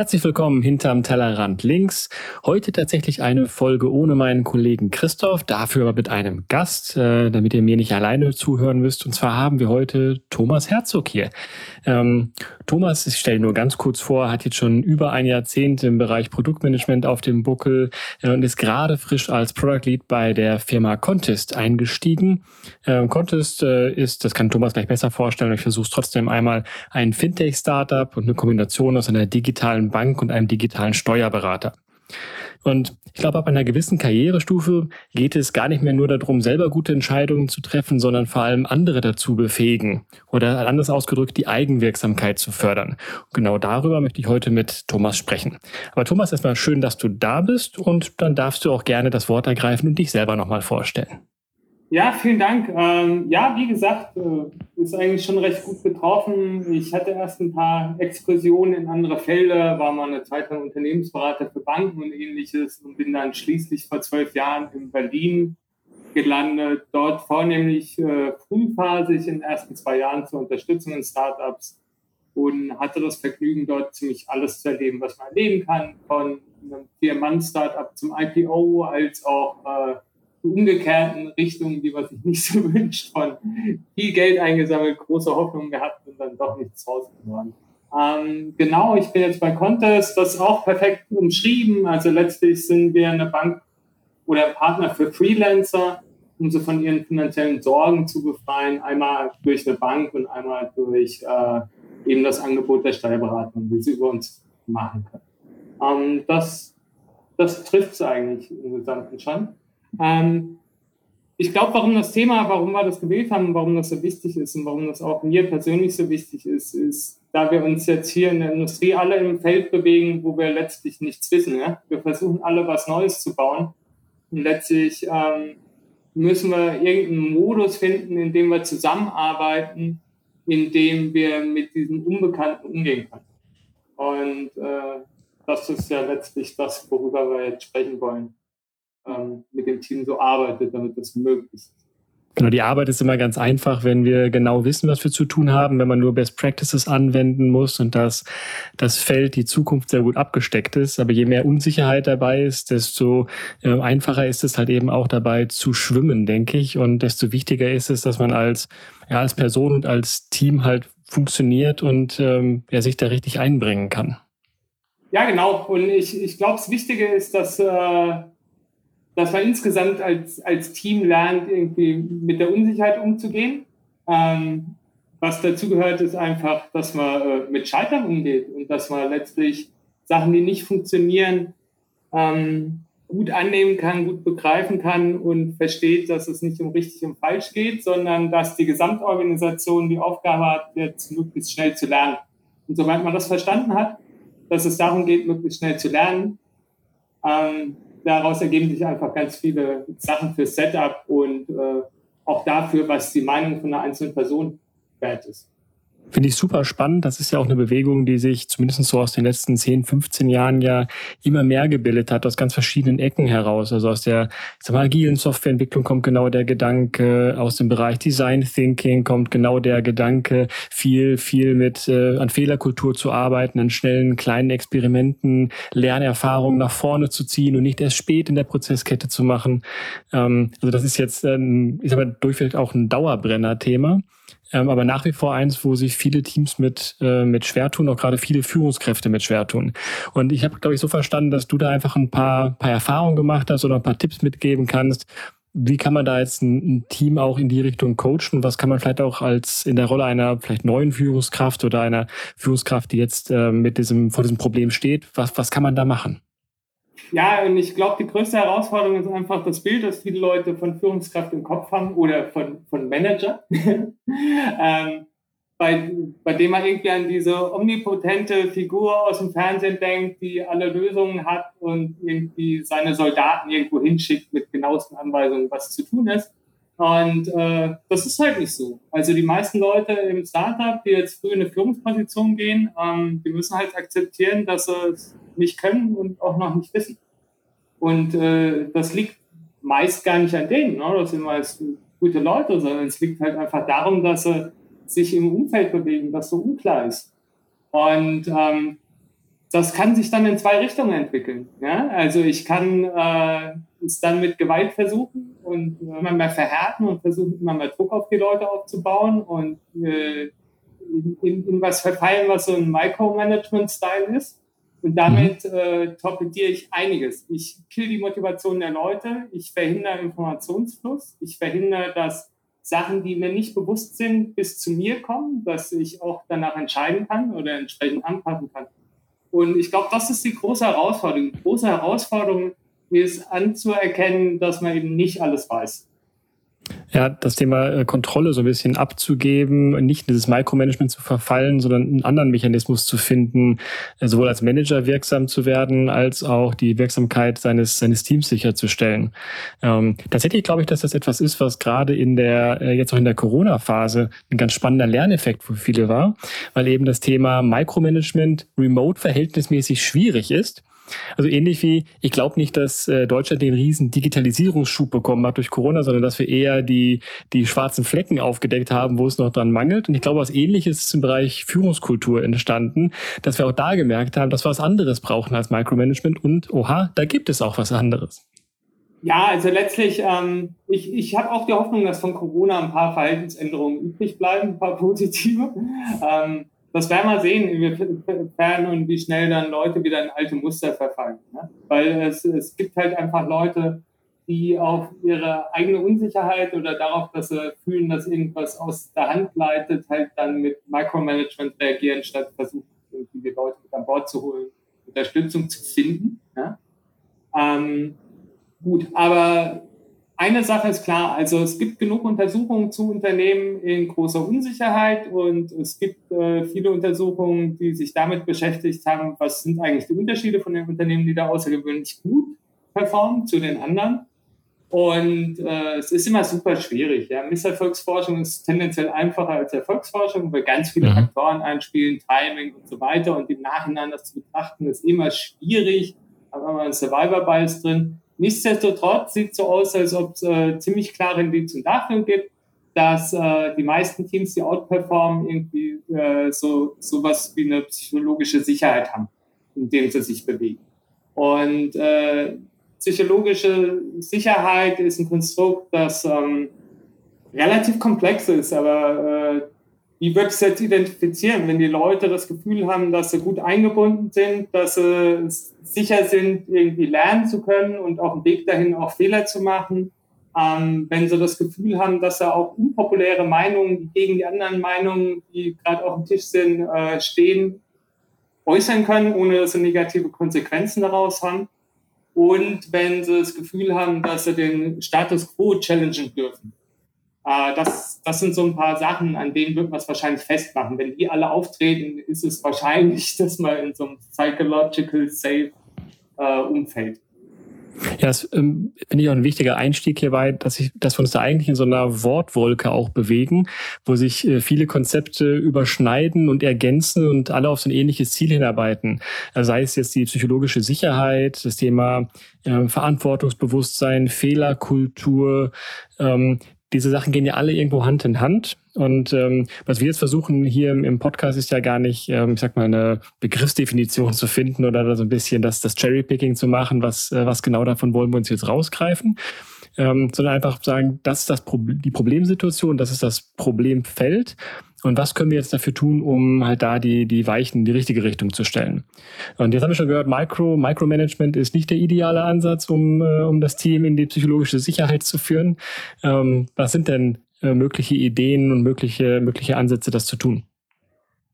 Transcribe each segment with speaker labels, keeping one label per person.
Speaker 1: Herzlich willkommen hinterm Tellerrand links. Heute tatsächlich eine Folge ohne meinen Kollegen Christoph, dafür aber mit einem Gast, äh, damit ihr mir nicht alleine zuhören müsst. Und zwar haben wir heute Thomas Herzog hier. Ähm, Thomas, ich stelle nur ganz kurz vor, hat jetzt schon über ein Jahrzehnt im Bereich Produktmanagement auf dem Buckel äh, und ist gerade frisch als Product Lead bei der Firma Contest eingestiegen. Ähm, Contest äh, ist, das kann Thomas gleich besser vorstellen, ich versuche es trotzdem einmal, ein Fintech-Startup und eine Kombination aus einer digitalen Bank und einem digitalen Steuerberater. Und ich glaube, ab einer gewissen Karrierestufe geht es gar nicht mehr nur darum, selber gute Entscheidungen zu treffen, sondern vor allem andere dazu befähigen oder anders ausgedrückt die Eigenwirksamkeit zu fördern. Und genau darüber möchte ich heute mit Thomas sprechen. Aber Thomas, erstmal schön, dass du da bist und dann darfst du auch gerne das Wort ergreifen und dich selber nochmal vorstellen.
Speaker 2: Ja, vielen Dank. Ähm, ja, wie gesagt, äh, ist eigentlich schon recht gut getroffen. Ich hatte erst ein paar Exkursionen in andere Felder, war mal eine Zeit lang Unternehmensberater für Banken und ähnliches und bin dann schließlich vor zwölf Jahren in Berlin gelandet, dort vornehmlich äh, frühphasig in den ersten zwei Jahren zur Unterstützung in Startups und hatte das Vergnügen, dort ziemlich alles zu erleben, was man erleben kann, von einem Vier-Mann-Startup zum IPO als auch äh, umgekehrten Richtungen, die man sich nicht so wünscht, von viel Geld eingesammelt, große Hoffnungen gehabt und dann doch nichts rausgeworden. Ähm, genau, ich bin jetzt bei Contest, das ist auch perfekt umschrieben. Also letztlich sind wir eine Bank oder Partner für Freelancer, um sie von ihren finanziellen Sorgen zu befreien. Einmal durch eine Bank und einmal durch äh, eben das Angebot der Steuerberatung, wie sie über uns machen können. Ähm, das das trifft es eigentlich im Gesamten schon. Ähm, ich glaube, warum das Thema, warum wir das gewählt haben, warum das so wichtig ist und warum das auch mir persönlich so wichtig ist, ist, da wir uns jetzt hier in der Industrie alle im Feld bewegen, wo wir letztlich nichts wissen. Ja? Wir versuchen alle was Neues zu bauen und letztlich ähm, müssen wir irgendeinen Modus finden, in dem wir zusammenarbeiten, in dem wir mit diesem Unbekannten umgehen können. Und äh, das ist ja letztlich das, worüber wir jetzt sprechen wollen ähm, mit dem Team so arbeitet, damit das möglich ist.
Speaker 1: Genau, die Arbeit ist immer ganz einfach, wenn wir genau wissen, was wir zu tun haben, wenn man nur Best Practices anwenden muss und dass das Feld die Zukunft sehr gut abgesteckt ist. Aber je mehr Unsicherheit dabei ist, desto äh, einfacher ist es halt eben auch dabei zu schwimmen, denke ich. Und desto wichtiger ist es, dass man als, ja, als Person und als Team halt funktioniert und ähm, ja, sich da richtig einbringen kann.
Speaker 2: Ja, genau. Und ich, ich glaube, das Wichtige ist, dass äh, dass man insgesamt als, als Team lernt, irgendwie mit der Unsicherheit umzugehen. Ähm, was dazu gehört, ist einfach, dass man äh, mit Scheitern umgeht und dass man letztlich Sachen, die nicht funktionieren, ähm, gut annehmen kann, gut begreifen kann und versteht, dass es nicht um richtig und falsch geht, sondern dass die Gesamtorganisation die Aufgabe hat, jetzt möglichst schnell zu lernen. Und sobald man das verstanden hat, dass es darum geht, möglichst schnell zu lernen, ähm, daraus ergeben sich einfach ganz viele Sachen für Setup und äh, auch dafür, was die Meinung von einer einzelnen Person wert ist.
Speaker 1: Finde ich super spannend. Das ist ja auch eine Bewegung, die sich zumindest so aus den letzten 10, 15 Jahren ja immer mehr gebildet hat, aus ganz verschiedenen Ecken heraus. Also aus der sag mal, agilen Softwareentwicklung kommt genau der Gedanke, aus dem Bereich Design Thinking kommt genau der Gedanke, viel, viel mit äh, an Fehlerkultur zu arbeiten, an schnellen, kleinen Experimenten, Lernerfahrungen nach vorne zu ziehen und nicht erst spät in der Prozesskette zu machen. Ähm, also das ist jetzt, ähm, ich sag mal, durchweg auch ein Dauerbrenner-Thema ähm, aber nach wie vor eins, wo sich viele Teams mit, äh, mit schwer tun, auch gerade viele Führungskräfte mit schwer tun. Und ich habe, glaube ich, so verstanden, dass du da einfach ein paar, paar Erfahrungen gemacht hast oder ein paar Tipps mitgeben kannst. Wie kann man da jetzt ein, ein Team auch in die Richtung coachen? Was kann man vielleicht auch als in der Rolle einer vielleicht neuen Führungskraft oder einer Führungskraft, die jetzt äh, mit diesem, vor diesem Problem steht, was, was kann man da machen?
Speaker 2: Ja, und ich glaube, die größte Herausforderung ist einfach das Bild, das viele Leute von Führungskraft im Kopf haben oder von, von Manager. ähm, bei, bei dem man irgendwie an diese omnipotente Figur aus dem Fernsehen denkt, die alle Lösungen hat und irgendwie seine Soldaten irgendwo hinschickt mit genauesten Anweisungen, was zu tun ist. Und äh, das ist halt nicht so. Also die meisten Leute im Startup, die jetzt früh in eine Führungsposition gehen, ähm, die müssen halt akzeptieren, dass sie es nicht können und auch noch nicht wissen. Und äh, das liegt meist gar nicht an denen, ne? das sind meist gute Leute, sondern es liegt halt einfach darum, dass sie sich im Umfeld bewegen, das so unklar ist. Und ähm, das kann sich dann in zwei Richtungen entwickeln. Ja? Also ich kann äh, es dann mit Gewalt versuchen und immer mehr verhärten und versuchen, immer mehr Druck auf die Leute aufzubauen und äh, in, in, in was verfallen, was so ein Micromanagement-Style ist. Und damit mhm. äh, torpediere ich einiges. Ich kill die Motivation der Leute, ich verhindere Informationsfluss, ich verhindere, dass Sachen, die mir nicht bewusst sind, bis zu mir kommen, dass ich auch danach entscheiden kann oder entsprechend anpassen kann. Und ich glaube, das ist die große Herausforderung. Die große Herausforderung ist anzuerkennen, dass man eben nicht alles weiß.
Speaker 1: Ja, das Thema äh, Kontrolle so ein bisschen abzugeben, nicht in dieses Micromanagement zu verfallen, sondern einen anderen Mechanismus zu finden, äh, sowohl als Manager wirksam zu werden, als auch die Wirksamkeit seines, seines Teams sicherzustellen. Ähm, tatsächlich glaube ich, dass das etwas ist, was gerade in der, äh, jetzt auch in der Corona-Phase ein ganz spannender Lerneffekt für viele war, weil eben das Thema Micromanagement remote verhältnismäßig schwierig ist also ähnlich wie, ich glaube nicht, dass äh, Deutschland den riesen Digitalisierungsschub bekommen hat durch Corona, sondern dass wir eher die, die schwarzen Flecken aufgedeckt haben, wo es noch dran mangelt. Und ich glaube, was ähnliches ist im Bereich Führungskultur entstanden, dass wir auch da gemerkt haben, dass wir was anderes brauchen als Micromanagement und oha, da gibt es auch was anderes.
Speaker 2: Ja, also letztlich, ähm, ich, ich habe auch die Hoffnung, dass von Corona ein paar Verhaltensänderungen übrig bleiben, ein paar positive. Ähm, das werden wir sehen, inwiefern und wie schnell dann Leute wieder in alte Muster verfallen. Ne? Weil es, es gibt halt einfach Leute, die auf ihre eigene Unsicherheit oder darauf, dass sie fühlen, dass irgendwas aus der Hand leitet, halt dann mit Micromanagement reagieren, statt versuchen, irgendwie die Leute mit an Bord zu holen, Unterstützung zu finden. Ja? Ähm, gut, aber eine Sache ist klar, also es gibt genug Untersuchungen zu Unternehmen in großer Unsicherheit und es gibt äh, viele Untersuchungen, die sich damit beschäftigt haben, was sind eigentlich die Unterschiede von den Unternehmen, die da außergewöhnlich gut performen zu den anderen. Und äh, es ist immer super schwierig. Ja. Misserfolgsforschung ist tendenziell einfacher als Erfolgsforschung, weil ganz viele mhm. Faktoren einspielen, Timing und so weiter. Und im Nachhinein das zu betrachten, ist immer schwierig. Da haben wir einen Survivor-Bias drin. Nichtsdestotrotz sieht es so aus, als ob es äh, ziemlich klare Indizien dafür gibt, dass äh, die meisten Teams, die outperformen, irgendwie äh, so sowas wie eine psychologische Sicherheit haben, in dem sie sich bewegen. Und äh, psychologische Sicherheit ist ein Konstrukt, das ähm, relativ komplex ist, aber äh, wie wird es jetzt identifizieren, wenn die Leute das Gefühl haben, dass sie gut eingebunden sind, dass sie sicher sind, irgendwie lernen zu können und auf dem Weg dahin auch Fehler zu machen? Ähm, wenn sie das Gefühl haben, dass sie auch unpopuläre Meinungen, gegen die anderen Meinungen, die gerade auf dem Tisch sind, äh, stehen, äußern können, ohne dass sie negative Konsequenzen daraus haben. Und wenn sie das Gefühl haben, dass sie den Status quo challengen dürfen. Äh, das, das sind so ein paar Sachen, an denen wird man es wahrscheinlich festmachen. Wenn die alle auftreten, ist es wahrscheinlich, dass man in so einem psychological safe äh, Umfeld.
Speaker 1: Ja, das ähm, finde ich auch ein wichtiger Einstieg hierbei, dass, ich, dass wir uns da eigentlich in so einer Wortwolke auch bewegen, wo sich äh, viele Konzepte überschneiden und ergänzen und alle auf so ein ähnliches Ziel hinarbeiten. Also sei es jetzt die psychologische Sicherheit, das Thema äh, Verantwortungsbewusstsein, Fehlerkultur, ähm, diese Sachen gehen ja alle irgendwo Hand in Hand. Und ähm, was wir jetzt versuchen hier im, Podcast ist ja gar nicht, ähm, ich sag mal, eine Begriffsdefinition zu finden oder so ein bisschen das, das Cherrypicking zu machen, was, äh, was genau davon wollen wir uns jetzt rausgreifen, ähm, sondern einfach sagen, das ist das Pro die Problemsituation, das ist das Problemfeld und was können wir jetzt dafür tun, um halt da die, die Weichen in die richtige Richtung zu stellen? Und jetzt haben wir schon gehört, Micro, Micromanagement ist nicht der ideale Ansatz, um, äh, um das Team in die psychologische Sicherheit zu führen. Ähm, was sind denn äh, mögliche Ideen und mögliche, mögliche Ansätze, das zu tun?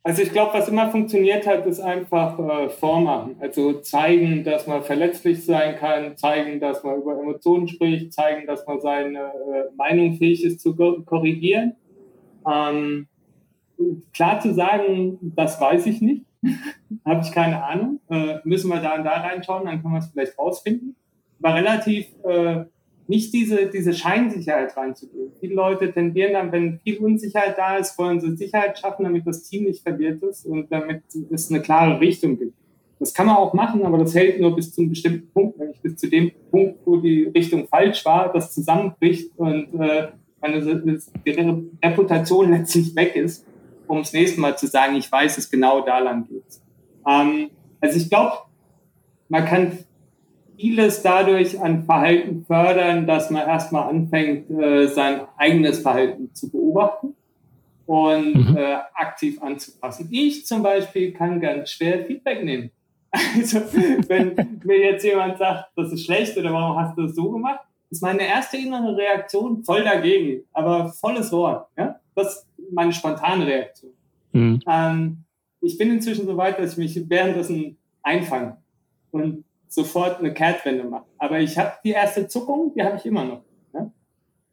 Speaker 2: Also ich glaube, was immer funktioniert hat, ist einfach äh, vormachen. Also zeigen, dass man verletzlich sein kann, zeigen, dass man über Emotionen spricht, zeigen, dass man seine äh, Meinung fähig ist zu korrigieren. Ähm, klar zu sagen, das weiß ich nicht, habe ich keine Ahnung. Äh, müssen wir da und da reinschauen, dann können wir es vielleicht rausfinden. War relativ äh, nicht diese, diese Scheinsicherheit reinzugeben. Viele Leute tendieren dann, wenn viel Unsicherheit da ist, wollen sie Sicherheit schaffen, damit das Team nicht verwirrt ist und damit es eine klare Richtung gibt. Das kann man auch machen, aber das hält nur bis zu einem bestimmten Punkt, nämlich bis zu dem Punkt, wo die Richtung falsch war, das zusammenbricht und äh, die Reputation letztlich weg ist, um das nächste Mal zu sagen, ich weiß es genau da lang geht. Ähm, also ich glaube, man kann vieles dadurch an Verhalten fördern, dass man erstmal anfängt, äh, sein eigenes Verhalten zu beobachten und mhm. äh, aktiv anzupassen. Ich zum Beispiel kann ganz schwer Feedback nehmen. Also wenn mir jetzt jemand sagt, das ist schlecht oder warum hast du das so gemacht, ist meine erste innere Reaktion voll dagegen, aber volles Rohr. Ja? Das ist meine spontane Reaktion. Mhm. Ähm, ich bin inzwischen so weit, dass ich mich währenddessen einfange und sofort eine Kehrtwende mache. Aber ich habe die erste Zuckung, die habe ich immer noch. Ja?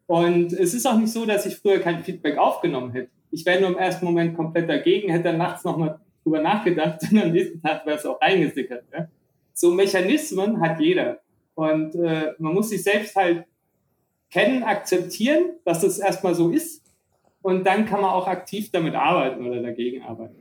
Speaker 2: Und es ist auch nicht so, dass ich früher kein Feedback aufgenommen hätte. Ich wäre nur im ersten Moment komplett dagegen, hätte dann nachts nochmal drüber nachgedacht und am nächsten Tag wäre es auch reingesickert. Ja? So Mechanismen hat jeder. Und äh, man muss sich selbst halt kennen, akzeptieren, dass es erstmal so ist. Und dann kann man auch aktiv damit arbeiten oder dagegen arbeiten.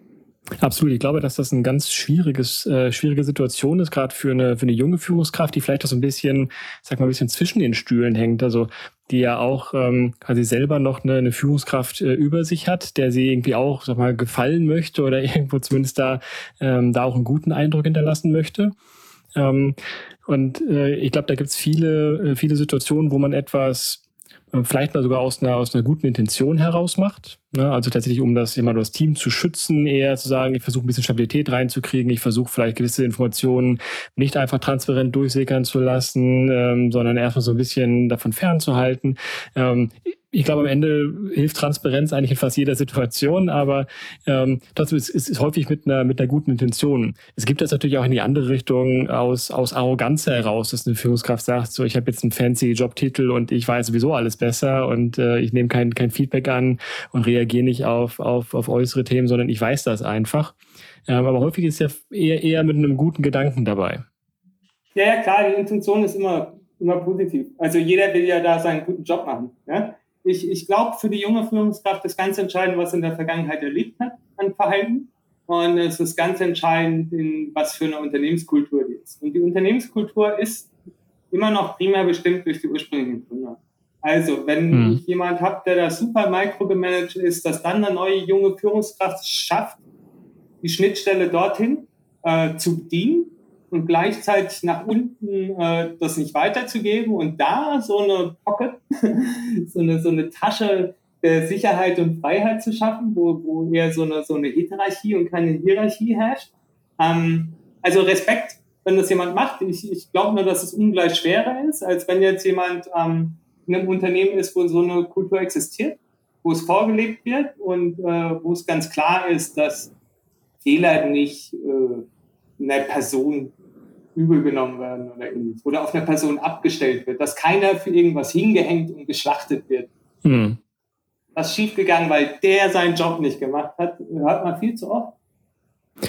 Speaker 1: Absolut. Ich glaube, dass das eine ganz schwieriges, äh, schwierige Situation ist, gerade für eine, für eine junge Führungskraft, die vielleicht auch so ein bisschen, sag mal, ein bisschen zwischen den Stühlen hängt. Also die ja auch ähm, quasi selber noch eine, eine Führungskraft äh, über sich hat, der sie irgendwie auch, sag mal, gefallen möchte oder irgendwo zumindest da, ähm, da auch einen guten Eindruck hinterlassen möchte. Ähm, und äh, ich glaube, da gibt es viele, äh, viele Situationen, wo man etwas vielleicht mal sogar aus einer, aus einer guten Intention heraus macht. Ne? Also tatsächlich, um das immer das Team zu schützen, eher zu sagen, ich versuche ein bisschen Stabilität reinzukriegen, ich versuche vielleicht gewisse Informationen nicht einfach transparent durchsickern zu lassen, ähm, sondern erstmal so ein bisschen davon fernzuhalten. Ähm, ich glaube, am Ende hilft Transparenz eigentlich in fast jeder Situation, aber ähm, trotzdem ist es häufig mit einer, mit einer guten Intention. Es gibt das natürlich auch in die andere Richtung aus, aus Arroganz heraus, dass eine Führungskraft sagt, so ich habe jetzt einen fancy Jobtitel und ich weiß sowieso alles besser und äh, ich nehme kein, kein Feedback an und reagiere nicht auf, auf, auf äußere Themen, sondern ich weiß das einfach. Ähm, aber häufig ist ja eher, eher mit einem guten Gedanken dabei.
Speaker 2: Ja, ja, klar, die Intention ist immer, immer positiv. Also jeder will ja da seinen guten Job machen. Ja? Ich, ich glaube, für die junge Führungskraft ist ganz entscheidend, was in der Vergangenheit erlebt hat an Verhalten. Und es ist ganz entscheidend, in was für eine Unternehmenskultur die ist. Und die Unternehmenskultur ist immer noch primär bestimmt durch die ursprünglichen Gründer. Also, wenn mhm. ich jemand habe, der da super microgemanagt ist, dass dann eine neue junge Führungskraft schafft, die Schnittstelle dorthin äh, zu bedienen und gleichzeitig nach unten äh, das nicht weiterzugeben und da so eine Pocket, so eine, so eine Tasche der Sicherheit und Freiheit zu schaffen, wo, wo eher so eine, so eine Heterarchie und keine Hierarchie herrscht. Ähm, also Respekt, wenn das jemand macht. Ich, ich glaube nur, dass es ungleich schwerer ist, als wenn jetzt jemand ähm, in einem Unternehmen ist, wo so eine Kultur existiert, wo es vorgelebt wird und äh, wo es ganz klar ist, dass Fehler nicht äh, einer Person übel genommen werden oder ähnliches. Oder auf eine Person abgestellt wird, dass keiner für irgendwas hingehängt und geschlachtet wird. Hm. Das ist schiefgegangen, weil der seinen Job nicht gemacht hat, hört man viel zu oft.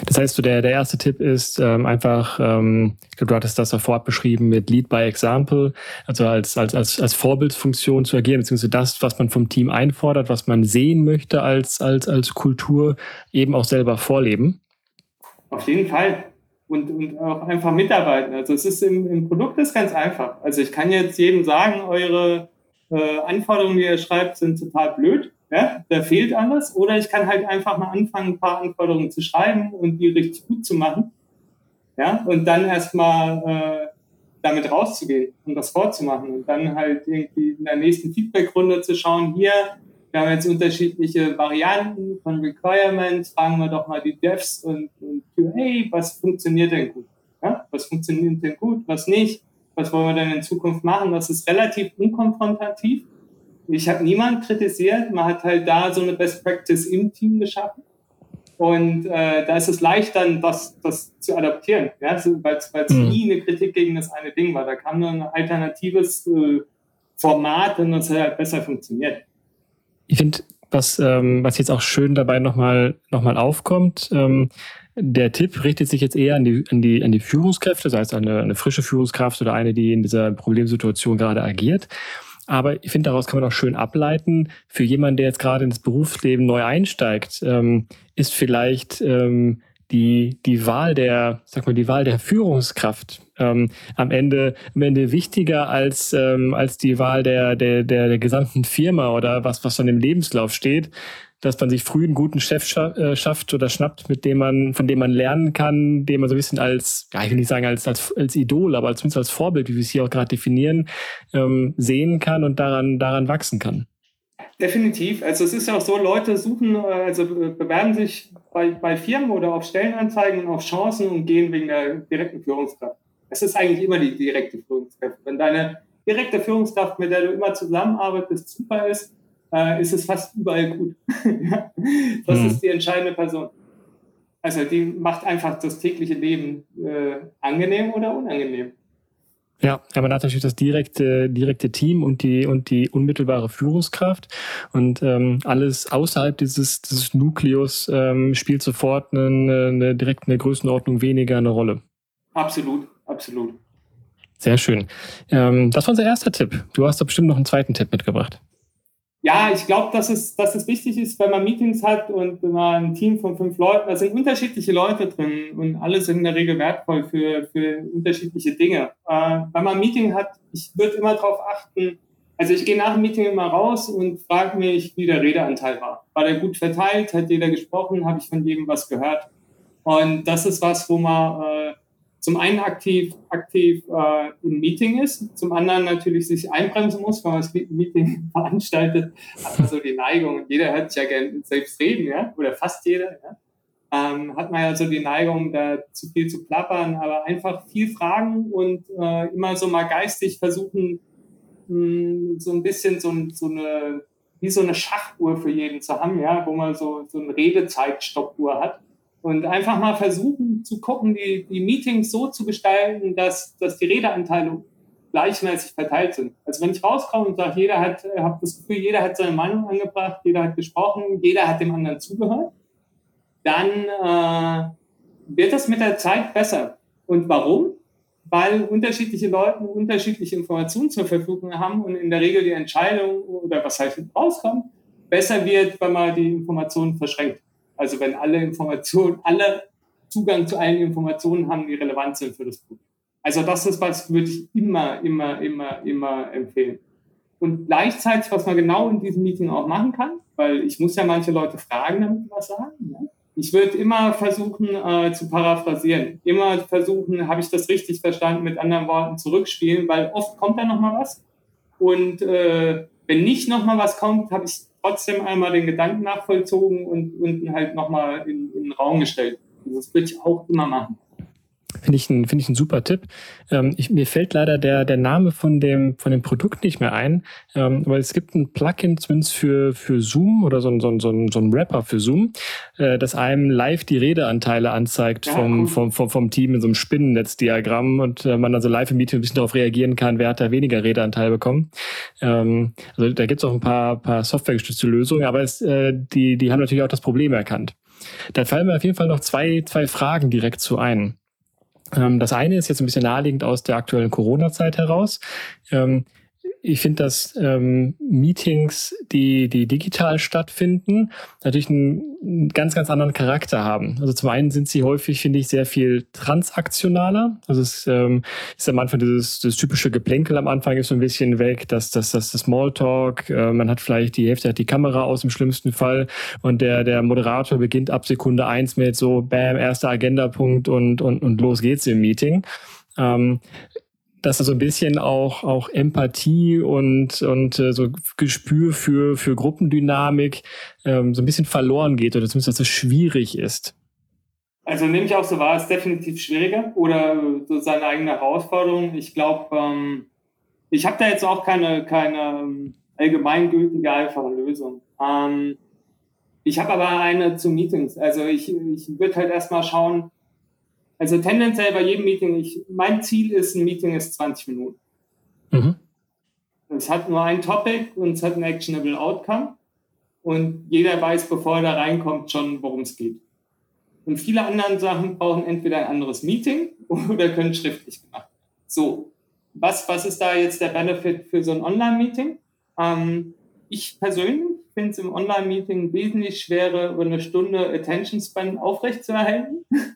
Speaker 1: Das heißt, so der, der erste Tipp ist ähm, einfach, ähm, ich glaube, du hattest das davor beschrieben mit Lead by Example, also als, als, als, als Vorbildfunktion zu agieren, beziehungsweise das, was man vom Team einfordert, was man sehen möchte als, als, als Kultur, eben auch selber vorleben.
Speaker 2: Auf jeden Fall und, und auch einfach mitarbeiten. Also es ist im, im Produkt ist ganz einfach. Also ich kann jetzt jedem sagen, eure äh, Anforderungen, die ihr schreibt, sind total blöd. Ja? Da fehlt alles. Oder ich kann halt einfach mal anfangen, ein paar Anforderungen zu schreiben und die richtig gut zu machen. Ja, und dann erstmal äh, damit rauszugehen und das vorzumachen und dann halt irgendwie in der nächsten Feedback-Runde zu schauen, hier, wir haben jetzt unterschiedliche Varianten von Requirements. Fragen wir doch mal die Devs und, und QA, was funktioniert denn gut? Ja? Was funktioniert denn gut, was nicht? Was wollen wir denn in Zukunft machen? Das ist relativ unkonfrontativ. Ich habe niemand kritisiert. Man hat halt da so eine Best Practice im Team geschaffen. Und äh, da ist es leicht, dann das, das zu adaptieren, ja? weil es mhm. nie eine Kritik gegen das eine Ding war. Da kam nur ein alternatives äh, Format und das hat halt besser funktioniert
Speaker 1: ich finde, was, ähm, was jetzt auch schön dabei nochmal noch mal aufkommt. Ähm, der Tipp richtet sich jetzt eher an die, an die, an die Führungskräfte, sei es eine, eine frische Führungskraft oder eine, die in dieser Problemsituation gerade agiert. Aber ich finde, daraus kann man auch schön ableiten, für jemanden, der jetzt gerade ins Berufsleben neu einsteigt, ähm, ist vielleicht ähm, die, die Wahl der, sag mal, die Wahl der Führungskraft ähm, am Ende, am Ende wichtiger als, ähm, als die Wahl der, der, der, der gesamten Firma oder was, was von dem Lebenslauf steht dass man sich früh einen guten Chef äh, schafft oder schnappt, mit dem man, von dem man lernen kann, den man so ein bisschen als, ja, ich will nicht sagen als, als, als Idol, aber zumindest als Vorbild, wie wir es hier auch gerade definieren, ähm, sehen kann und daran, daran wachsen kann.
Speaker 2: Definitiv. Also es ist ja auch so, Leute suchen, äh, also bewerben sich bei, bei Firmen oder auf Stellenanzeigen und auf Chancen und gehen wegen der direkten Führungskraft. Es ist eigentlich immer die direkte Führungskraft. Wenn deine direkte Führungskraft, mit der du immer zusammenarbeitest, super ist, äh, ist es fast überall gut. das mhm. ist die entscheidende Person. Also die macht einfach das tägliche Leben äh, angenehm oder unangenehm.
Speaker 1: Ja, aber man hat natürlich das direkte, direkte Team und die, und die unmittelbare Führungskraft. Und ähm, alles außerhalb dieses, dieses Nukleus ähm, spielt sofort eine, eine, direkt eine Größenordnung weniger eine Rolle.
Speaker 2: Absolut, absolut.
Speaker 1: Sehr schön. Ähm, das war unser erster Tipp. Du hast da bestimmt noch einen zweiten Tipp mitgebracht.
Speaker 2: Ja, ich glaube, dass es, dass es wichtig ist, wenn man Meetings hat und wenn man ein Team von fünf Leuten, da sind unterschiedliche Leute drin und alle sind in der Regel wertvoll für, für unterschiedliche Dinge. Äh, wenn man ein Meeting hat, ich würde immer darauf achten, also ich gehe nach dem Meeting immer raus und frage mich, wie der Redeanteil war. War der gut verteilt? Hat jeder gesprochen? Habe ich von jedem was gehört? Und das ist was, wo man äh, zum einen aktiv, aktiv äh, im Meeting ist, zum anderen natürlich sich einbremsen muss, wenn man das Meeting veranstaltet, hat man so die Neigung, und jeder hört sich ja gerne selbst reden, ja, oder fast jeder, ja, ähm, hat man ja so die Neigung, da zu viel zu plappern, aber einfach viel fragen und äh, immer so mal geistig versuchen, mh, hm, so ein bisschen so, so eine, wie so eine Schachuhr für jeden zu haben, ja, wo man so, so eine Redezeitstoppuhr hat und einfach mal versuchen zu gucken, die, die Meetings so zu gestalten, dass, dass die Redeanteile gleichmäßig verteilt sind. Also wenn ich rauskomme und sage, jeder hat, habe das Gefühl, jeder hat seine Meinung angebracht, jeder hat gesprochen, jeder hat dem anderen zugehört, dann äh, wird das mit der Zeit besser. Und warum? Weil unterschiedliche Leute unterschiedliche Informationen zur Verfügung haben und in der Regel die Entscheidung oder was halt rauskommt, besser wird, wenn man die Informationen verschränkt. Also wenn alle Informationen, alle Zugang zu allen Informationen haben, die relevant sind für das Produkt. Also das ist was, würde ich immer, immer, immer, immer empfehlen. Und gleichzeitig, was man genau in diesem Meeting auch machen kann, weil ich muss ja manche Leute fragen, damit was sagen. Ne? Ich würde immer versuchen äh, zu paraphrasieren. Immer versuchen, habe ich das richtig verstanden, mit anderen Worten zurückspielen, weil oft kommt da nochmal was. Und äh, wenn nicht nochmal was kommt, habe ich trotzdem einmal den Gedanken nachvollzogen und, und halt nochmal in, in den Raum gestellt. Also das würde ich auch immer machen.
Speaker 1: Finde ich, ein, finde ich ein super Tipp. Ähm, ich, mir fällt leider der, der Name von dem, von dem Produkt nicht mehr ein, ähm, aber es gibt ein Plugin zumindest für, für Zoom oder so ein, so ein, so ein, so ein Rapper für Zoom, äh, das einem live die Redeanteile anzeigt ja, vom, cool. vom, vom, vom Team in so einem Spinnennetzdiagramm und äh, man also live im Meeting ein bisschen darauf reagieren kann, wer hat da weniger Redeanteil bekommen. Ähm, also da gibt es auch ein paar, paar softwaregestützte Lösungen, aber es, äh, die, die haben natürlich auch das Problem erkannt. Da fallen mir auf jeden Fall noch zwei, zwei Fragen direkt zu ein. Ähm, das eine ist jetzt ein bisschen naheliegend aus der aktuellen Corona-Zeit heraus. Ich finde, dass ähm, Meetings, die, die digital stattfinden, natürlich einen ganz, ganz anderen Charakter haben. Also zum einen sind sie häufig, finde ich, sehr viel transaktionaler. Also es ähm, ist am Anfang dieses, das typische Geplänkel am Anfang ist so ein bisschen weg, dass das, das, das Smalltalk, äh, man hat vielleicht die Hälfte hat die Kamera aus im schlimmsten Fall und der, der Moderator beginnt ab Sekunde eins mit so, bam, erster Agendapunkt und, und, und los geht's im Meeting. Ähm, dass da so ein bisschen auch, auch Empathie und, und äh, so Gespür für, für Gruppendynamik ähm, so ein bisschen verloren geht oder zumindest, dass es schwierig ist.
Speaker 2: Also nehme ich auch so wahr, ist definitiv schwieriger oder so seine eigene Herausforderung. Ich glaube, ähm, ich habe da jetzt auch keine, keine ähm, allgemeingültige, einfache Lösung. Ähm, ich habe aber eine zu Meetings. Also ich, ich würde halt erstmal schauen, also tendenziell bei jedem Meeting, ich, mein Ziel ist, ein Meeting ist 20 Minuten. Mhm. Es hat nur ein Topic und es hat ein actionable Outcome. und jeder weiß, bevor er da reinkommt, schon, worum es geht. Und viele andere Sachen brauchen entweder ein anderes Meeting oder können schriftlich gemacht werden. So, was, was ist da jetzt der Benefit für so ein Online-Meeting? Ähm, ich persönlich finde es im Online-Meeting wesentlich schwerer, über eine Stunde Attention Span aufrechtzuerhalten,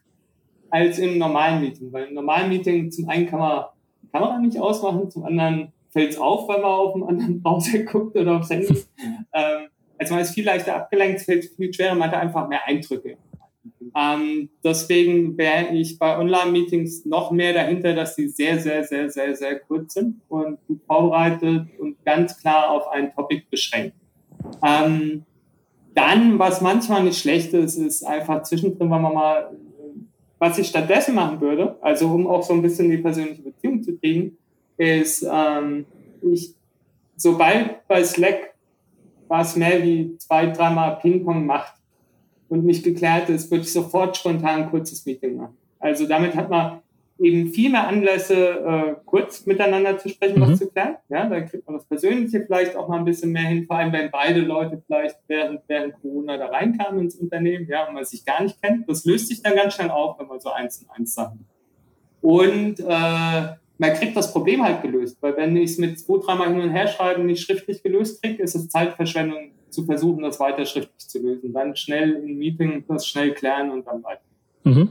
Speaker 2: als im normalen Meeting. Weil im normalen Meeting zum einen kann man die Kamera nicht ausmachen, zum anderen fällt es auf, wenn man auf einen anderen Browser guckt oder aufs Handy. ähm, also man ist viel leichter abgelenkt, es fällt viel schwerer, man hat einfach mehr Eindrücke. Ähm, deswegen wäre ich bei Online-Meetings noch mehr dahinter, dass sie sehr, sehr, sehr, sehr, sehr kurz sind und gut vorbereitet und ganz klar auf ein Topic beschränkt. Ähm, dann, was manchmal nicht schlecht ist, ist einfach zwischendrin, wenn man mal, was ich stattdessen machen würde, also um auch so ein bisschen die persönliche Beziehung zu kriegen, ist, ähm, ich, sobald bei Slack was mehr wie zwei, dreimal Ping-Pong macht, und nicht geklärt ist, würde ich sofort spontan ein kurzes Meeting machen. Also damit hat man eben viel mehr Anlässe, äh, kurz miteinander zu sprechen, mhm. was zu klären. Ja, da kriegt man das Persönliche vielleicht auch mal ein bisschen mehr hin, vor allem wenn beide Leute vielleicht während, während Corona da reinkamen ins Unternehmen, ja, und man sich gar nicht kennt. Das löst sich dann ganz schnell auf, wenn man so eins und eins sagt. Und äh, man kriegt das Problem halt gelöst, weil wenn ich es mit zwei, dreimal hin und her schreiben nicht schriftlich gelöst kriege, ist es Zeitverschwendung zu versuchen, das weiter schriftlich zu lösen. Dann schnell im Meeting das schnell klären und dann weiter.
Speaker 1: Mhm.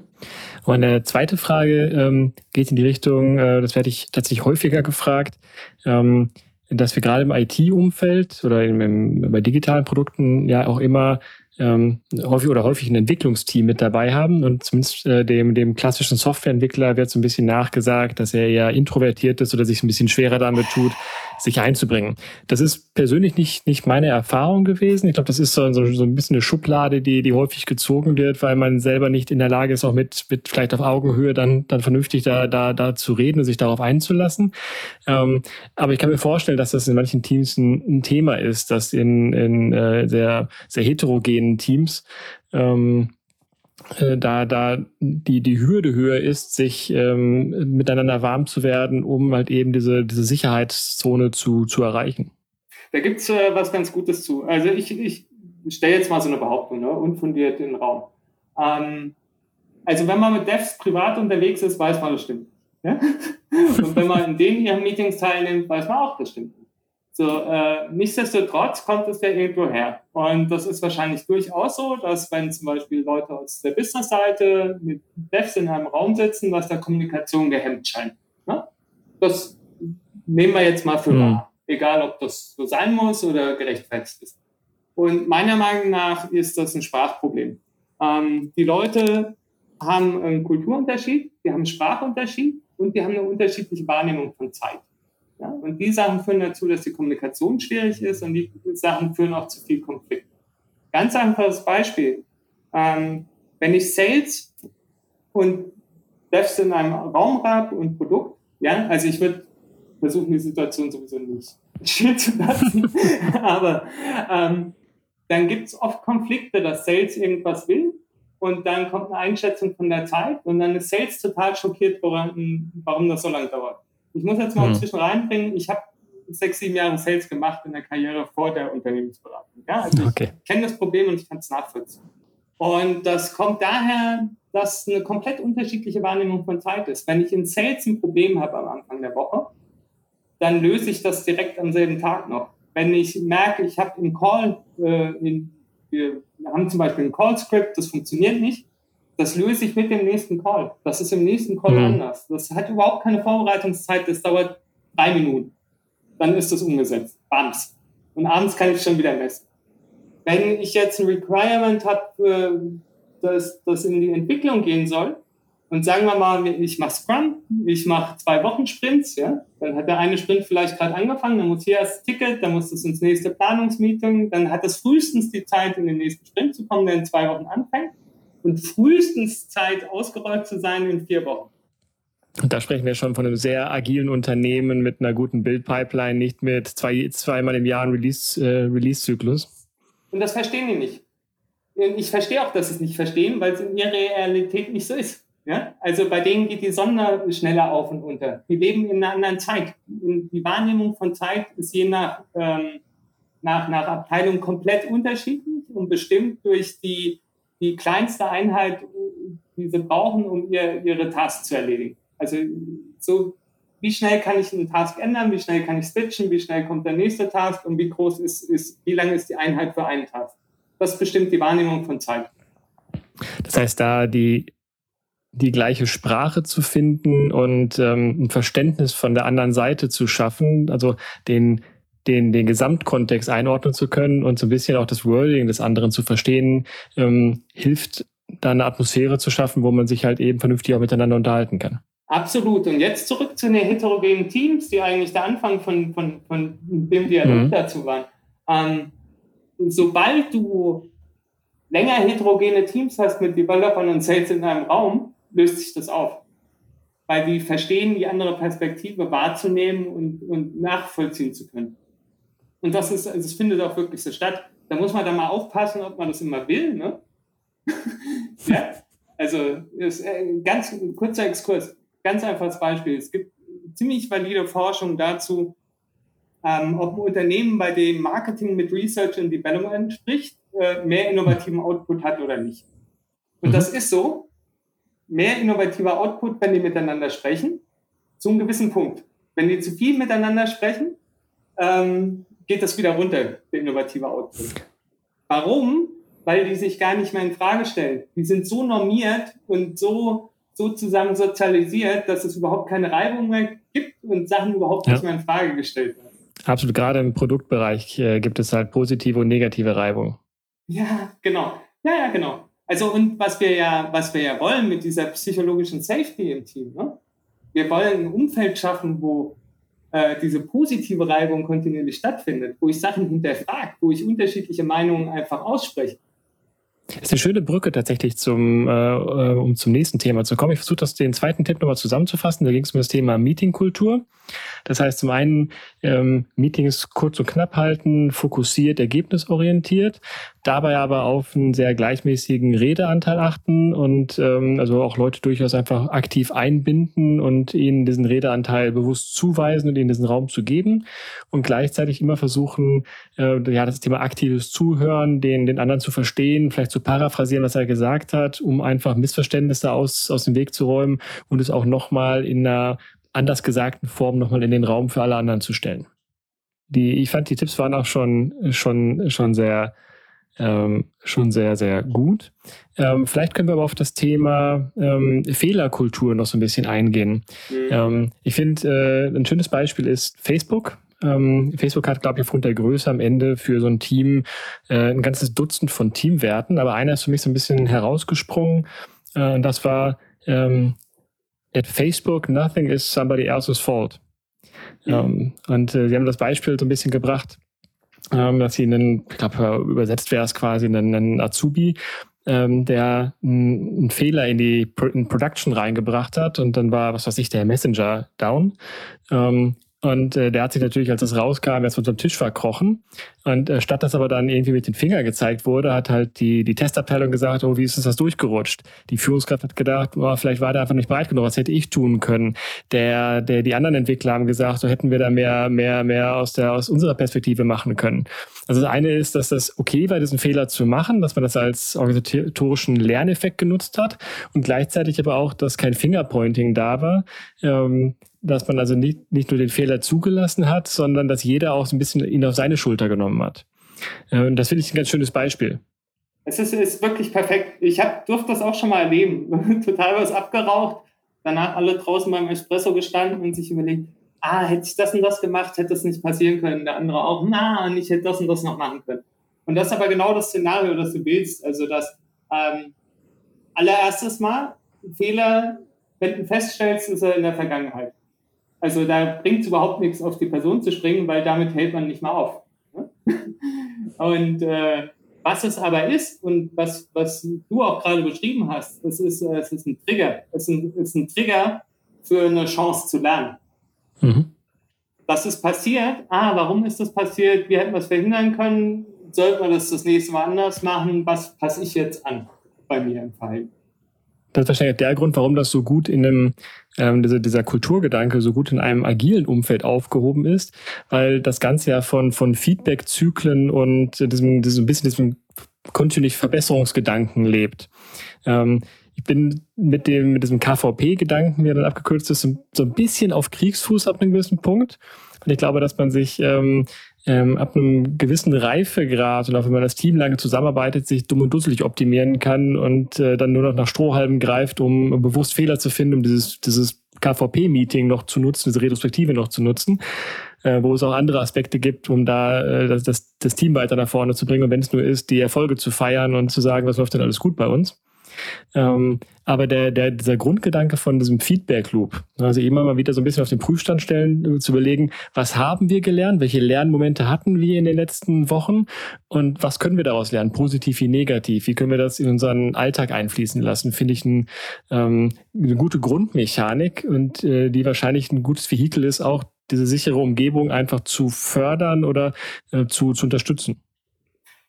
Speaker 1: Und eine zweite Frage ähm, geht in die Richtung, äh, das werde ich tatsächlich häufiger gefragt, ähm, dass wir gerade im IT-Umfeld oder im, im, bei digitalen Produkten ja auch immer ähm, häufig oder häufig ein Entwicklungsteam mit dabei haben und zumindest äh, dem, dem klassischen Softwareentwickler wird so ein bisschen nachgesagt, dass er eher introvertiert ist oder sich ein bisschen schwerer damit tut, sich einzubringen. Das ist persönlich nicht, nicht meine Erfahrung gewesen. Ich glaube, das ist so, so, so ein bisschen eine Schublade, die, die häufig gezogen wird, weil man selber nicht in der Lage ist, auch mit, mit vielleicht auf Augenhöhe dann, dann vernünftig da, da, da zu reden und sich darauf einzulassen. Ähm, aber ich kann mir vorstellen, dass das in manchen Teams ein, ein Thema ist, dass in, in äh, sehr, sehr heterogenen Teams ähm, äh, da, da die, die Hürde höher ist, sich ähm, miteinander warm zu werden, um halt eben diese, diese Sicherheitszone zu, zu erreichen.
Speaker 2: Da gibt es äh, was ganz Gutes zu. Also ich, ich stelle jetzt mal so eine Behauptung, ne, unfundiert in den Raum. Ähm, also wenn man mit Devs privat unterwegs ist, weiß man, das stimmt. Ja? Und wenn man in denen ihren Meetings teilnimmt, weiß man auch, das stimmt. So, äh, nichtsdestotrotz kommt es ja irgendwo her. Und das ist wahrscheinlich durchaus so, dass wenn zum Beispiel Leute aus der Business-Seite mit Devs in einem Raum sitzen, dass da Kommunikation gehemmt scheint. Ne? Das nehmen wir jetzt mal für mhm. wahr. Egal, ob das so sein muss oder gerechtfertigt ist. Und meiner Meinung nach ist das ein Sprachproblem. Ähm, die Leute haben einen Kulturunterschied, die haben einen Sprachunterschied und die haben eine unterschiedliche Wahrnehmung von Zeit. Ja? Und die Sachen führen dazu, dass die Kommunikation schwierig ist und die Sachen führen auch zu viel Konflikt. Ganz einfaches Beispiel. Ähm, wenn ich Sales und Devs in einem Raum habe und Produkt, ja, also ich würde versuchen, die Situation sowieso nicht schön zu lassen, aber ähm, dann gibt es oft Konflikte, dass Sales irgendwas will und dann kommt eine Einschätzung von der Zeit und dann ist Sales total schockiert, woran, warum das so lange dauert. Ich muss jetzt mal mhm. zwischen reinbringen, ich habe sechs, sieben Jahre Sales gemacht in der Karriere vor der Unternehmensberatung. Ja, also okay. ich kenne das Problem und ich kann es nachvollziehen. Und das kommt daher, dass eine komplett unterschiedliche Wahrnehmung von Zeit ist. Wenn ich in Sales ein Problem habe am Anfang der Woche, dann löse ich das direkt am selben Tag noch. Wenn ich merke, ich habe einen Call, äh, in, wir haben zum Beispiel ein Call-Script, das funktioniert nicht, das löse ich mit dem nächsten Call. Das ist im nächsten Call mhm. anders. Das hat überhaupt keine Vorbereitungszeit, das dauert drei Minuten. Dann ist das umgesetzt. Bams. Und abends kann ich schon wieder messen. Wenn ich jetzt ein Requirement habe, dass das in die Entwicklung gehen soll, und sagen wir mal, ich mache Scrum, ich mache zwei Wochen Sprints, ja, dann hat der eine Sprint vielleicht gerade angefangen, dann muss hier das Ticket, dann muss das ins nächste Planungsmeeting, dann hat es frühestens die Zeit, in den nächsten Sprint zu kommen, der in zwei Wochen anfängt und frühestens Zeit, ausgerollt zu sein in vier Wochen.
Speaker 1: Und da sprechen wir schon von einem sehr agilen Unternehmen mit einer guten Build-Pipeline, nicht mit zwei, zweimal im Jahr äh, Release-Zyklus. Äh, Release
Speaker 2: und das verstehen die nicht. Ich verstehe auch, dass sie es nicht verstehen, weil es in ihrer Realität nicht so ist. Ja? Also bei denen geht die Sonne schneller auf und unter. Die leben in einer anderen Zeit. Und die Wahrnehmung von Zeit ist je nach ähm, nach, nach Abteilung komplett unterschiedlich und bestimmt durch die, die kleinste Einheit, die sie brauchen, um ihr, ihre Tasks zu erledigen. Also so, wie schnell kann ich einen Task ändern, wie schnell kann ich switchen, wie schnell kommt der nächste Task und wie groß ist, ist wie lang ist die Einheit für einen Task. Das bestimmt die Wahrnehmung von Zeit.
Speaker 1: Das heißt, da die, die gleiche Sprache zu finden und ähm, ein Verständnis von der anderen Seite zu schaffen, also den, den, den Gesamtkontext einordnen zu können und so ein bisschen auch das Wording des anderen zu verstehen, ähm, hilft da eine Atmosphäre zu schaffen, wo man sich halt eben vernünftig auch miteinander unterhalten kann.
Speaker 2: Absolut. Und jetzt zurück zu den heterogenen Teams, die eigentlich der Anfang von, von, von dem Dialog mhm. dazu waren. Ähm, sobald du länger heterogene Teams hast mit Developern und Sales in einem Raum, löst sich das auf. Weil die verstehen, die andere Perspektive wahrzunehmen und, und nachvollziehen zu können. Und das ist, also es findet auch wirklich so statt. Da muss man dann mal aufpassen, ob man das immer will. Ne? ja, also ist ein ganz ein kurzer Exkurs, ganz einfaches Beispiel. Es gibt ziemlich valide Forschung dazu, ähm, ob ein Unternehmen, bei dem Marketing mit Research and Development spricht, äh, mehr innovativen Output hat oder nicht. Und mhm. das ist so, mehr innovativer Output, wenn die miteinander sprechen, zu einem gewissen Punkt. Wenn die zu viel miteinander sprechen, ähm, geht das wieder runter, der innovative Output. Warum? Weil die sich gar nicht mehr in Frage stellen. Die sind so normiert und so, so zusammen sozialisiert, dass es überhaupt keine Reibung mehr gibt und Sachen überhaupt ja. nicht mehr in Frage gestellt werden.
Speaker 1: Absolut. Gerade im Produktbereich äh, gibt es halt positive und negative Reibung.
Speaker 2: Ja, genau. Ja, ja, genau. Also und was wir ja, was wir ja wollen mit dieser psychologischen Safety im Team, ne? wir wollen ein Umfeld schaffen, wo äh, diese positive Reibung kontinuierlich stattfindet, wo ich Sachen hinterfrage, wo ich unterschiedliche Meinungen einfach ausspreche.
Speaker 1: Das ist eine schöne Brücke tatsächlich zum, äh, äh um zum nächsten Thema zu kommen. Ich versuche das den zweiten Tipp nochmal zusammenzufassen. Da ging es um das Thema Meetingkultur. Das heißt zum einen ähm, Meetings kurz und knapp halten, fokussiert, ergebnisorientiert, dabei aber auf einen sehr gleichmäßigen Redeanteil achten und ähm, also auch Leute durchaus einfach aktiv einbinden und ihnen diesen Redeanteil bewusst zuweisen und ihnen diesen Raum zu geben und gleichzeitig immer versuchen, äh, ja, das Thema aktives Zuhören, den, den anderen zu verstehen, vielleicht zu paraphrasieren, was er gesagt hat, um einfach Missverständnisse aus, aus dem Weg zu räumen und es auch nochmal in einer anders gesagten Form nochmal in den Raum für alle anderen zu stellen. Die, ich fand, die Tipps waren auch schon, schon, schon sehr, ähm, schon sehr, sehr gut. Ähm, vielleicht können wir aber auf das Thema ähm, Fehlerkultur noch so ein bisschen eingehen. Mhm. Ähm, ich finde, äh, ein schönes Beispiel ist Facebook. Ähm, Facebook hat, glaube ich, aufgrund der Größe am Ende für so ein Team äh, ein ganzes Dutzend von Teamwerten, aber einer ist für mich so ein bisschen herausgesprungen. Äh, das war ähm, at Facebook, nothing is somebody else's fault. Mhm. Und äh, sie haben das Beispiel so ein bisschen gebracht, ähm, dass sie einen, ich glaube, übersetzt wäre es quasi, einen, einen Azubi, ähm, der einen, Fehler in die in Production reingebracht hat und dann war, was weiß ich, der Messenger down. Ähm, und äh, der hat sich natürlich, als es rauskam, erst unter dem Tisch verkrochen. Und äh, statt dass aber dann irgendwie mit den Finger gezeigt wurde, hat halt die, die Testabteilung gesagt, oh, wie ist das durchgerutscht? Die Führungskraft hat gedacht, oh, vielleicht war der einfach nicht bereit genug, was hätte ich tun können? Der, der, die anderen Entwickler haben gesagt, so hätten wir da mehr, mehr, mehr aus der, aus unserer Perspektive machen können. Also das eine ist, dass das okay war, diesen Fehler zu machen, dass man das als organisatorischen Lerneffekt genutzt hat und gleichzeitig aber auch, dass kein Fingerpointing da war. Ähm, dass man also nicht, nicht nur den Fehler zugelassen hat, sondern dass jeder auch so ein bisschen ihn auf seine Schulter genommen hat. Äh, und das finde ich ein ganz schönes Beispiel.
Speaker 2: Es ist, ist wirklich perfekt. Ich durfte das auch schon mal erleben. Total was abgeraucht. Danach alle draußen beim Espresso gestanden und sich überlegt, ah, hätte ich das und das gemacht, hätte das nicht passieren können. Der andere auch, na, ich hätte das und das noch machen können. Und das ist aber genau das Szenario, das du willst. Also, dass ähm, allererstes Mal Fehler, wenn du feststellst, ist er in der Vergangenheit. Also da bringt es überhaupt nichts, auf die Person zu springen, weil damit hält man nicht mal auf. Und äh, was es aber ist und was, was du auch gerade beschrieben hast, das ist, äh, es ist ein Trigger. Es ist ein, ist ein Trigger für eine Chance zu lernen. Mhm. Das ist passiert. Ah, warum ist das passiert? Wie hätten wir es verhindern können? Sollte man das das nächste Mal anders machen? Was passe ich jetzt an bei mir im Verhalten?
Speaker 1: Das ist wahrscheinlich der Grund, warum das so gut in einem, ähm, dieser, dieser Kulturgedanke so gut in einem agilen Umfeld aufgehoben ist, weil das Ganze ja von, von Feedback-Zyklen und diesem, diesem bisschen diesem kontinuierlich Verbesserungsgedanken lebt. Ähm, ich bin mit dem, mit diesem KVP-Gedanken, wie dann abgekürzt ist, so ein bisschen auf Kriegsfuß ab einem gewissen Punkt. Und ich glaube, dass man sich ähm, ähm, ab einem gewissen Reifegrad und auch wenn man das Team lange zusammenarbeitet, sich dumm und dusselig optimieren kann und äh, dann nur noch nach Strohhalmen greift, um bewusst Fehler zu finden, um dieses, dieses KVP-Meeting noch zu nutzen, diese Retrospektive noch zu nutzen, äh, wo es auch andere Aspekte gibt, um da äh, das, das, das Team weiter nach vorne zu bringen und wenn es nur ist, die Erfolge zu feiern und zu sagen, was läuft denn alles gut bei uns. Ähm, aber der, der, dieser Grundgedanke von diesem Feedback-Loop, also immer mal wieder so ein bisschen auf den Prüfstand stellen, zu überlegen, was haben wir gelernt, welche Lernmomente hatten wir in den letzten Wochen und was können wir daraus lernen, positiv wie negativ, wie können wir das in unseren Alltag einfließen lassen, finde ich ein, ähm, eine gute Grundmechanik und äh, die wahrscheinlich ein gutes Vehikel ist, auch diese sichere Umgebung einfach zu fördern oder äh, zu, zu unterstützen.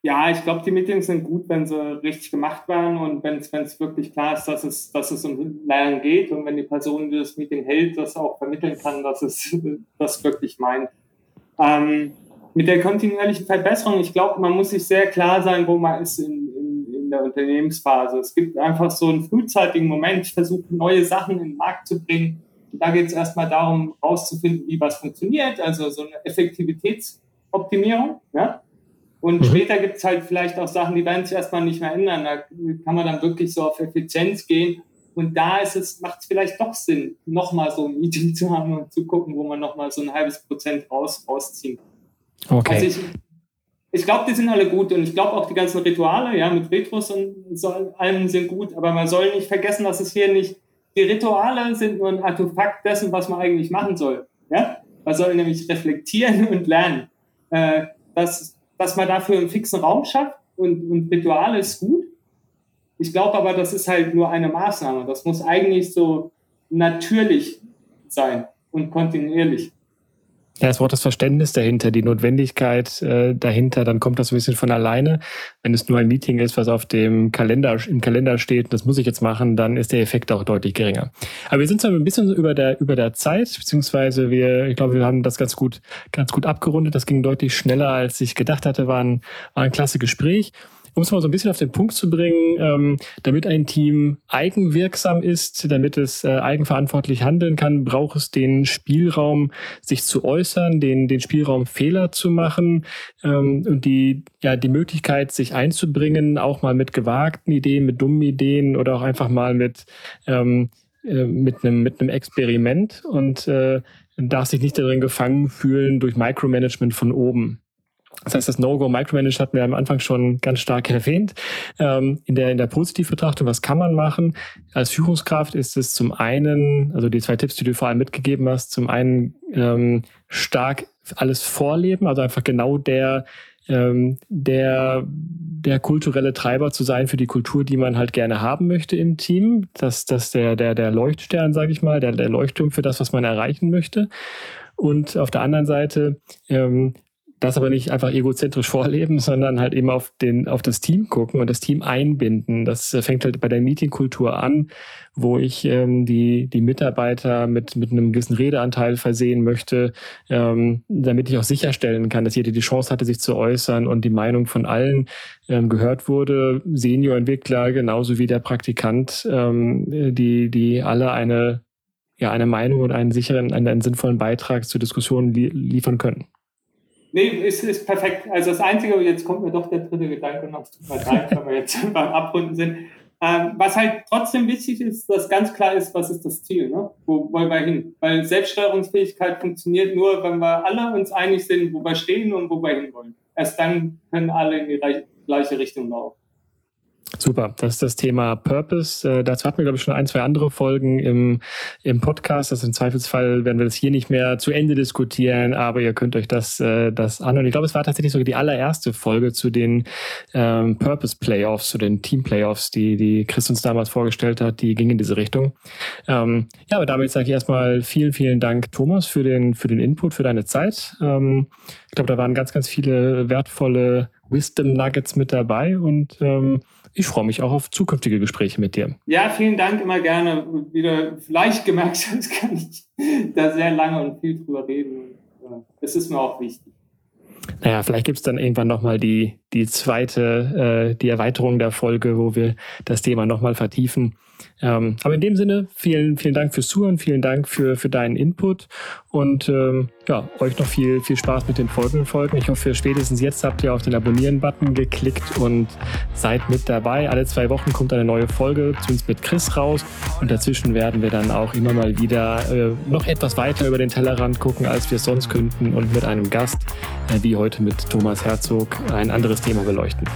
Speaker 2: Ja, ich glaube, die Meetings sind gut, wenn sie richtig gemacht werden und wenn es wirklich klar ist, dass es, dass es um Lernen geht und wenn die Person, die das Meeting hält, das auch vermitteln kann, dass es das wirklich meint. Ähm, mit der kontinuierlichen Verbesserung, ich glaube, man muss sich sehr klar sein, wo man ist in, in, in der Unternehmensphase. Es gibt einfach so einen frühzeitigen Moment, ich versuche neue Sachen in den Markt zu bringen. Und da geht es erstmal darum, herauszufinden, wie was funktioniert, also so eine Effektivitätsoptimierung. Ja? Und mhm. später gibt es halt vielleicht auch Sachen, die werden sich erstmal nicht mehr ändern. Da kann man dann wirklich so auf Effizienz gehen. Und da ist es, macht es vielleicht doch Sinn, nochmal so ein Meeting zu haben und zu gucken, wo man nochmal so ein halbes Prozent raus, rausziehen kann. Okay. Also ich, ich glaube, die sind alle gut und ich glaube auch die ganzen Rituale, ja, mit Retros und so allem sind gut, aber man soll nicht vergessen, dass es hier nicht, die Rituale sind nur ein Artefakt dessen, was man eigentlich machen soll. Ja? Man soll nämlich reflektieren und lernen. Äh, das dass man dafür einen fixen Raum schafft und, und Rituale ist gut. Ich glaube aber, das ist halt nur eine Maßnahme. Das muss eigentlich so natürlich sein und kontinuierlich.
Speaker 1: Ja, das Wort das Verständnis dahinter, die Notwendigkeit äh, dahinter, dann kommt das ein bisschen von alleine. Wenn es nur ein Meeting ist, was auf dem Kalender, im Kalender steht, das muss ich jetzt machen, dann ist der Effekt auch deutlich geringer. Aber wir sind zwar ein bisschen über der, über der Zeit, beziehungsweise wir, ich glaube, wir haben das ganz gut, ganz gut abgerundet. Das ging deutlich schneller, als ich gedacht hatte, war ein, war ein klasse Gespräch um es mal so ein bisschen auf den Punkt zu bringen, ähm, damit ein Team eigenwirksam ist, damit es äh, eigenverantwortlich handeln kann, braucht es den Spielraum, sich zu äußern, den, den Spielraum, Fehler zu machen ähm, und die, ja, die Möglichkeit, sich einzubringen, auch mal mit gewagten Ideen, mit dummen Ideen oder auch einfach mal mit, ähm, äh, mit, einem, mit einem Experiment und äh, darf sich nicht darin gefangen fühlen durch Micromanagement von oben. Das heißt, das No-Go Micromanage hatten wir am Anfang schon ganz stark erwähnt. Ähm, in der, in der Positivbetrachtung, was kann man machen? Als Führungskraft ist es zum einen, also die zwei Tipps, die du vor allem mitgegeben hast, zum einen ähm, stark alles vorleben, also einfach genau der, ähm, der, der kulturelle Treiber zu sein für die Kultur, die man halt gerne haben möchte im Team. Das, das der, der, der Leuchtstern, sage ich mal, der, der Leuchtturm für das, was man erreichen möchte. Und auf der anderen Seite ähm, das aber nicht einfach egozentrisch vorleben, sondern halt eben auf den, auf das Team gucken und das Team einbinden. Das äh, fängt halt bei der Meetingkultur an, wo ich ähm, die, die Mitarbeiter mit, mit einem gewissen Redeanteil versehen möchte, ähm, damit ich auch sicherstellen kann, dass jeder die Chance hatte, sich zu äußern und die Meinung von allen ähm, gehört wurde. Senior-Entwickler genauso wie der Praktikant, ähm, die, die alle eine, ja, eine Meinung und einen sicheren, einen, einen sinnvollen Beitrag zur Diskussion li liefern können.
Speaker 2: Nee, es ist perfekt. Also das Einzige, jetzt kommt mir doch der dritte Gedanke noch, tut mir leid, wenn wir jetzt beim Abrunden sind. Ähm, was halt trotzdem wichtig ist, dass ganz klar ist, was ist das Ziel, ne? wo wollen wir hin? Weil Selbststeuerungsfähigkeit funktioniert nur, wenn wir alle uns einig sind, wo wir stehen und wo wir hinwollen. Erst dann können alle in die gleiche Richtung laufen.
Speaker 1: Super, das ist das Thema Purpose. Äh, dazu hatten wir, glaube ich, schon ein, zwei andere Folgen im, im Podcast. Das im Zweifelsfall werden wir das hier nicht mehr zu Ende diskutieren, aber ihr könnt euch das, äh, das anhören. Ich glaube, es war tatsächlich sogar die allererste Folge zu den ähm, Purpose Playoffs, zu den Team Playoffs, die, die Chris uns damals vorgestellt hat. Die ging in diese Richtung. Ähm, ja, aber damit sage ich erstmal vielen, vielen Dank, Thomas, für den, für den Input, für deine Zeit. Ähm, ich glaube, da waren ganz, ganz viele wertvolle Wisdom Nuggets mit dabei und ähm, ich freue mich auch auf zukünftige Gespräche mit dir.
Speaker 2: Ja, vielen Dank, immer gerne. Wie du vielleicht gemerkt hast, kann ich da sehr lange und viel drüber reden. Es ist mir auch wichtig.
Speaker 1: Naja, vielleicht gibt es dann irgendwann nochmal die, die zweite, äh, die Erweiterung der Folge, wo wir das Thema nochmal vertiefen. Ähm, aber in dem Sinne, vielen, vielen Dank fürs Zuhören, vielen Dank für, für deinen Input und ähm, ja, euch noch viel, viel Spaß mit den folgenden Folgen. Ich hoffe, spätestens jetzt habt ihr auf den Abonnieren-Button geklickt und seid mit dabei. Alle zwei Wochen kommt eine neue Folge, zumindest mit Chris raus und dazwischen werden wir dann auch immer mal wieder äh, noch etwas weiter über den Tellerrand gucken, als wir es sonst könnten und mit einem Gast, äh, wie heute mit Thomas Herzog, ein anderes Thema beleuchten.